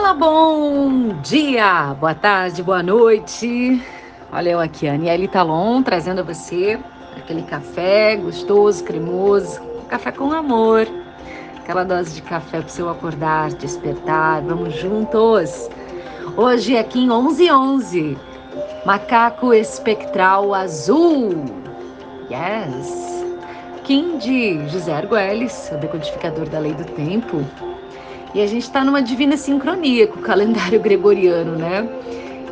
Olá, bom dia, boa tarde, boa noite. Olha eu aqui, Aniele Talon, trazendo a você aquele café gostoso, cremoso, café com amor. Aquela dose de café para seu acordar, despertar. Vamos juntos. Hoje aqui em 1111, macaco espectral azul. Yes. Kim de José Arguelles, o decodificador da lei do tempo. E a gente está numa divina sincronia com o calendário gregoriano, né?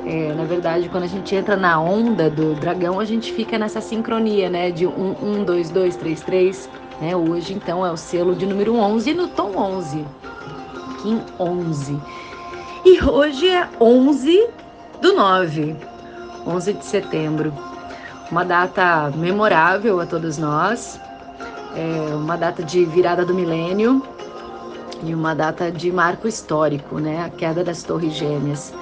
É, na verdade, quando a gente entra na onda do dragão, a gente fica nessa sincronia, né? De 1, 1, 2, 2, 3, 3. Né? Hoje, então, é o selo de número 11 no tom 11. Kim 11. E hoje é 11 do 9, 11 de setembro. Uma data memorável a todos nós, é uma data de virada do milênio, e uma data de marco histórico, né? A queda das Torres Gêmeas.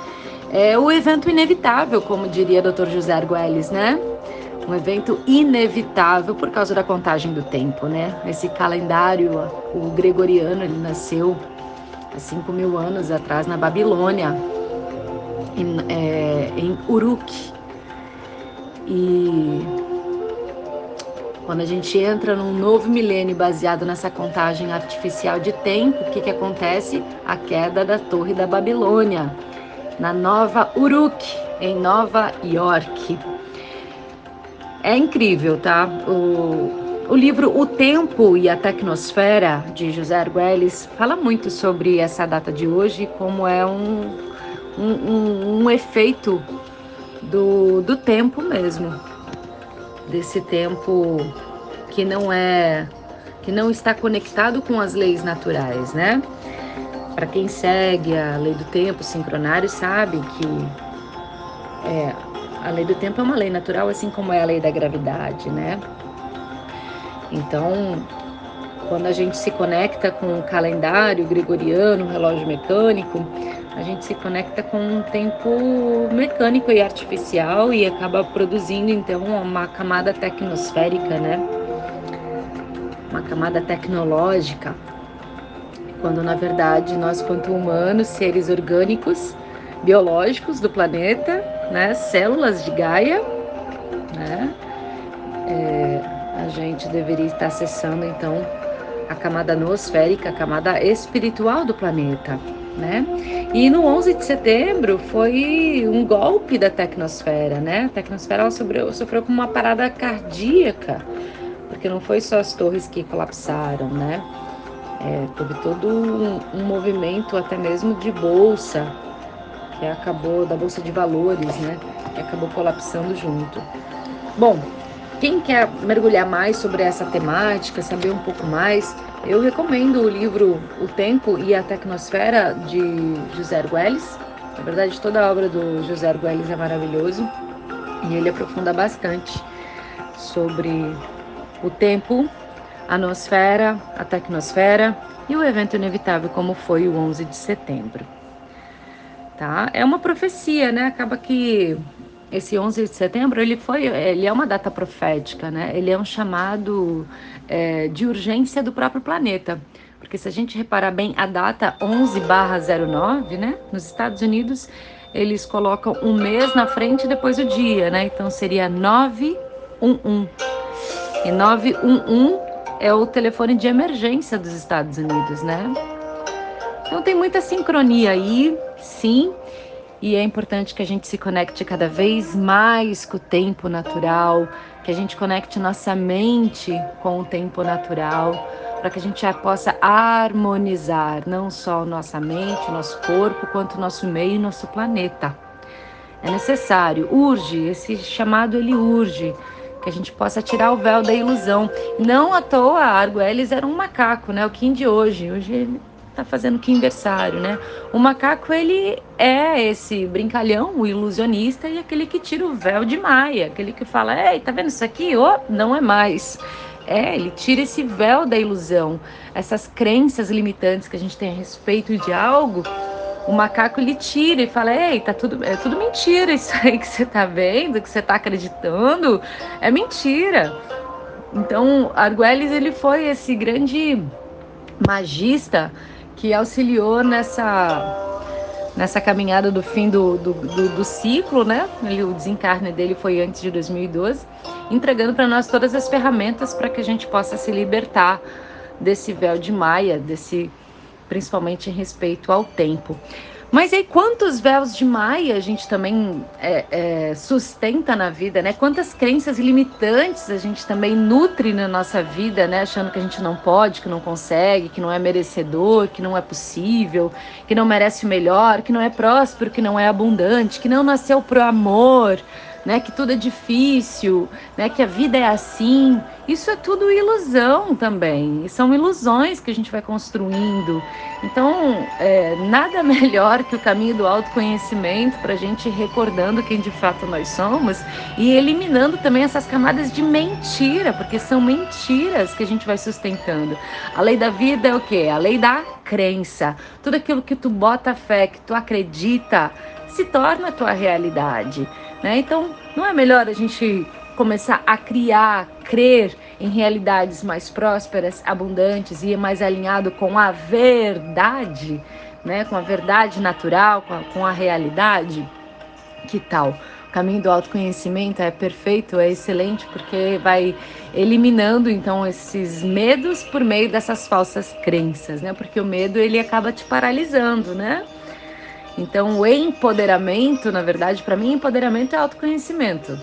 É o evento inevitável, como diria Dr. José Arguelles, né? Um evento inevitável por causa da contagem do tempo, né? Esse calendário, o gregoriano, ele nasceu há 5 mil anos atrás na Babilônia, em, é, em Uruk. E quando a gente entra num novo milênio baseado nessa contagem artificial de tempo, o que, que acontece? A queda da Torre da Babilônia, na Nova Uruk, em Nova York. É incrível, tá? O, o livro O Tempo e a Tecnosfera, de José Arguelles, fala muito sobre essa data de hoje, como é um, um, um, um efeito do, do tempo mesmo desse tempo que não é que não está conectado com as leis naturais, né? Para quem segue a lei do tempo sincronário sabe que é, a lei do tempo é uma lei natural, assim como é a lei da gravidade, né? Então, quando a gente se conecta com o calendário gregoriano, o relógio mecânico, a gente se conecta com um tempo mecânico e artificial e acaba produzindo então uma camada tecnosférica, né? Uma camada tecnológica, quando na verdade nós, quanto humanos, seres orgânicos, biológicos do planeta, né? Células de Gaia, né? É, a gente deveria estar acessando então a camada noosférica, a camada espiritual do planeta né? E no 11 de setembro foi um golpe da tecnosfera, né? A tecnosfera sofreu, sofreu com uma parada cardíaca, porque não foi só as torres que colapsaram, né? É, teve todo um, um movimento até mesmo de bolsa, que acabou, da bolsa de valores, né? Que acabou colapsando junto. Bom, quem quer mergulhar mais sobre essa temática, saber um pouco mais, eu recomendo o livro O Tempo e a Tecnosfera de José Arguelles. Na verdade, toda a obra do José Arguelles é maravilhoso e ele aprofunda bastante sobre o tempo, a nosfera, a tecnosfera e o evento inevitável como foi o 11 de setembro. Tá? É uma profecia, né? Acaba que esse 11 de setembro ele foi, ele é uma data profética, né? Ele é um chamado é, de urgência do próprio planeta, porque se a gente reparar bem a data 11/09, né? Nos Estados Unidos eles colocam um mês na frente e depois o dia, né? Então seria 911 e 911 é o telefone de emergência dos Estados Unidos, né? Então tem muita sincronia aí, sim. E é importante que a gente se conecte cada vez mais com o tempo natural, que a gente conecte nossa mente com o tempo natural, para que a gente possa harmonizar não só nossa mente, nosso corpo, quanto nosso meio e nosso planeta. É necessário, urge, esse chamado ele urge, que a gente possa tirar o véu da ilusão. Não à toa, Arguelles era um macaco, né? O Kim de hoje. Hoje tá fazendo que aniversário, né? O macaco ele é esse brincalhão, o ilusionista e aquele que tira o véu de Maia, aquele que fala, ei, tá vendo isso aqui? Oh, não é mais. É, ele tira esse véu da ilusão, essas crenças limitantes que a gente tem a respeito de algo. O macaco ele tira e fala: Ei, tá tudo, é tudo mentira isso aí que você tá vendo, que você tá acreditando, é mentira. Então, Arguelles ele foi esse grande magista que auxiliou nessa nessa caminhada do fim do, do, do, do ciclo, né? Ele, o desencarne dele foi antes de 2012, entregando para nós todas as ferramentas para que a gente possa se libertar desse véu de Maia, desse principalmente em respeito ao tempo. Mas aí, quantos véus de Maia a gente também é, é, sustenta na vida, né? Quantas crenças limitantes a gente também nutre na nossa vida, né? Achando que a gente não pode, que não consegue, que não é merecedor, que não é possível, que não merece o melhor, que não é próspero, que não é abundante, que não nasceu pro amor, né, que tudo é difícil, né, que a vida é assim. Isso é tudo ilusão também. São ilusões que a gente vai construindo. Então, é, nada melhor que o caminho do autoconhecimento para a gente recordando quem de fato nós somos e eliminando também essas camadas de mentira, porque são mentiras que a gente vai sustentando. A lei da vida é o quê? A lei da crença. Tudo aquilo que tu bota fé, que tu acredita, se torna a tua realidade. Né? Então, não é melhor a gente começar a criar, crer em realidades mais prósperas, abundantes e mais alinhado com a verdade, né? com a verdade natural, com a, com a realidade? Que tal? O caminho do autoconhecimento é perfeito, é excelente, porque vai eliminando então esses medos por meio dessas falsas crenças, né? Porque o medo ele acaba te paralisando, né? Então, o empoderamento, na verdade, para mim, empoderamento é autoconhecimento.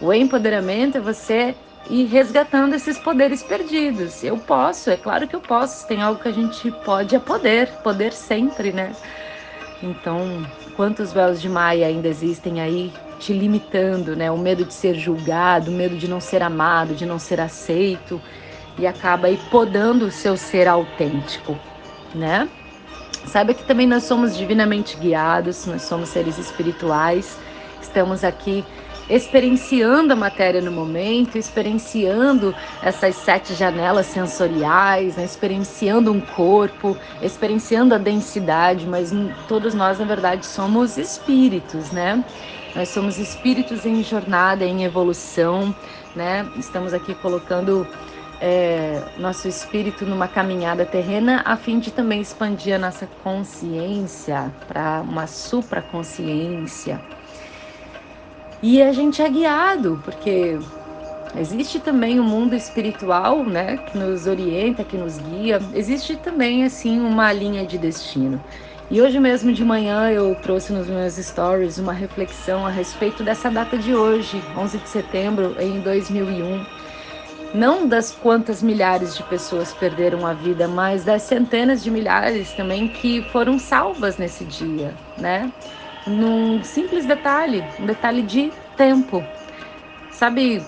O empoderamento é você ir resgatando esses poderes perdidos. Eu posso, é claro que eu posso. Tem algo que a gente pode é poder, poder sempre, né? Então, quantos véus de Maia ainda existem aí te limitando, né? O medo de ser julgado, o medo de não ser amado, de não ser aceito e acaba aí podando o seu ser autêntico, né? Saiba que também nós somos divinamente guiados, nós somos seres espirituais, estamos aqui experienciando a matéria no momento, experienciando essas sete janelas sensoriais, né? experienciando um corpo, experienciando a densidade, mas todos nós, na verdade, somos espíritos, né? Nós somos espíritos em jornada, em evolução, né? Estamos aqui colocando é, nosso espírito numa caminhada terrena, a fim de também expandir a nossa consciência para uma supraconsciência. E a gente é guiado, porque existe também o um mundo espiritual, né, que nos orienta, que nos guia. Existe também assim uma linha de destino. E hoje mesmo de manhã eu trouxe nos meus stories uma reflexão a respeito dessa data de hoje, 11 de setembro em 2001 não das quantas milhares de pessoas perderam a vida, mas das centenas de milhares também que foram salvas nesse dia, né? Num simples detalhe, um detalhe de tempo. Sabe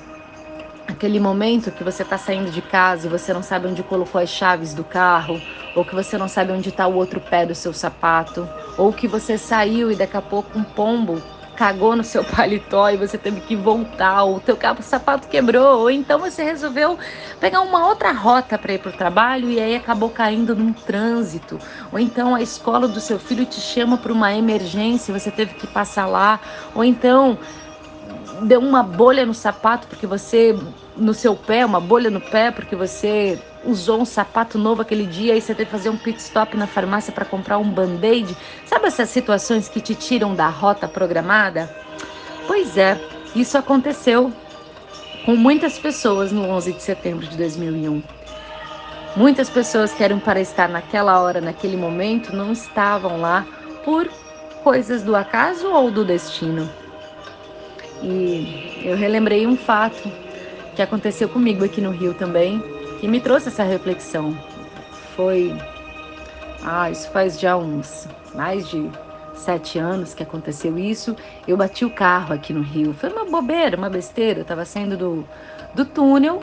aquele momento que você está saindo de casa e você não sabe onde colocou as chaves do carro, ou que você não sabe onde está o outro pé do seu sapato, ou que você saiu e daqui a pouco um pombo cagou no seu paletó e você teve que voltar, ou o teu cabo sapato quebrou, ou então você resolveu pegar uma outra rota para ir para o trabalho e aí acabou caindo num trânsito, ou então a escola do seu filho te chama para uma emergência e você teve que passar lá, ou então deu uma bolha no sapato porque você no seu pé, uma bolha no pé porque você usou um sapato novo aquele dia e você teve que fazer um pit stop na farmácia para comprar um band-aid. Sabe essas situações que te tiram da rota programada? Pois é, isso aconteceu com muitas pessoas no 11 de setembro de 2001. Muitas pessoas que eram para estar naquela hora, naquele momento, não estavam lá por coisas do acaso ou do destino. E eu relembrei um fato que aconteceu comigo aqui no Rio também, que me trouxe essa reflexão. Foi. Ah, isso faz já uns mais de sete anos que aconteceu isso. Eu bati o carro aqui no Rio. Foi uma bobeira, uma besteira. Eu tava saindo do, do túnel,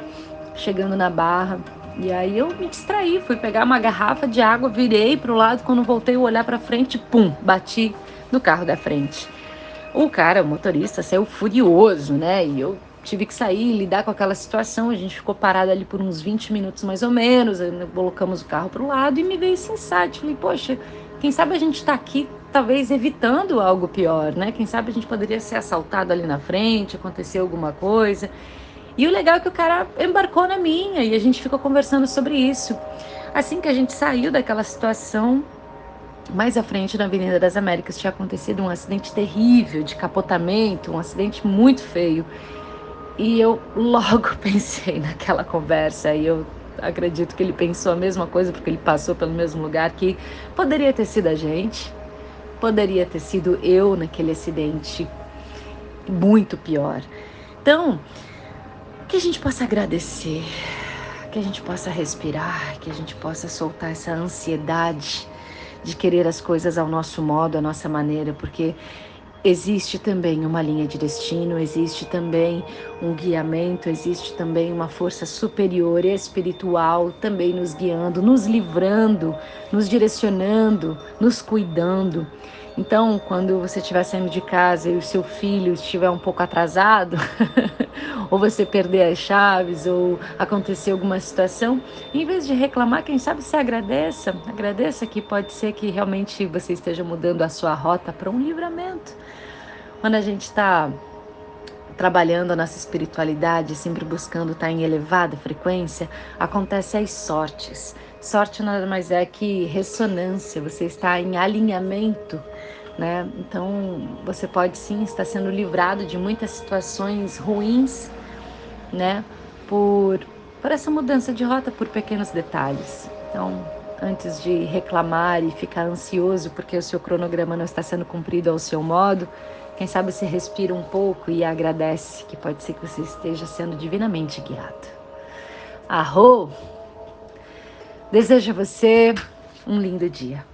chegando na barra. E aí eu me distraí, fui pegar uma garrafa de água, virei para o lado. Quando voltei a olhar para frente, pum, bati no carro da frente. O cara, o motorista, saiu furioso, né? E eu tive que sair, lidar com aquela situação. A gente ficou parado ali por uns 20 minutos mais ou menos. Colocamos o carro para o lado e me veio esse insight. Falei, poxa, quem sabe a gente está aqui talvez evitando algo pior, né? Quem sabe a gente poderia ser assaltado ali na frente, acontecer alguma coisa. E o legal é que o cara embarcou na minha e a gente ficou conversando sobre isso. Assim que a gente saiu daquela situação, mais à frente na Avenida das Américas tinha acontecido um acidente terrível de capotamento, um acidente muito feio. E eu logo pensei naquela conversa e eu acredito que ele pensou a mesma coisa porque ele passou pelo mesmo lugar que poderia ter sido a gente, poderia ter sido eu naquele acidente muito pior. Então, que a gente possa agradecer, que a gente possa respirar, que a gente possa soltar essa ansiedade de querer as coisas ao nosso modo, à nossa maneira, porque existe também uma linha de destino, existe também um guiamento, existe também uma força superior espiritual também nos guiando, nos livrando, nos direcionando, nos cuidando. Então, quando você estiver saindo de casa e o seu filho estiver um pouco atrasado, ou você perder as chaves, ou acontecer alguma situação, em vez de reclamar, quem sabe você agradeça. Agradeça que pode ser que realmente você esteja mudando a sua rota para um livramento. Quando a gente está trabalhando a nossa espiritualidade, sempre buscando estar em elevada frequência, acontece as sortes. Sorte nada mais é que ressonância, você está em alinhamento, né? Então você pode sim estar sendo livrado de muitas situações ruins, né? Por, por essa mudança de rota, por pequenos detalhes. Então, antes de reclamar e ficar ansioso porque o seu cronograma não está sendo cumprido ao seu modo, quem sabe você respira um pouco e agradece, que pode ser que você esteja sendo divinamente guiado. Arro! Desejo a você um lindo dia.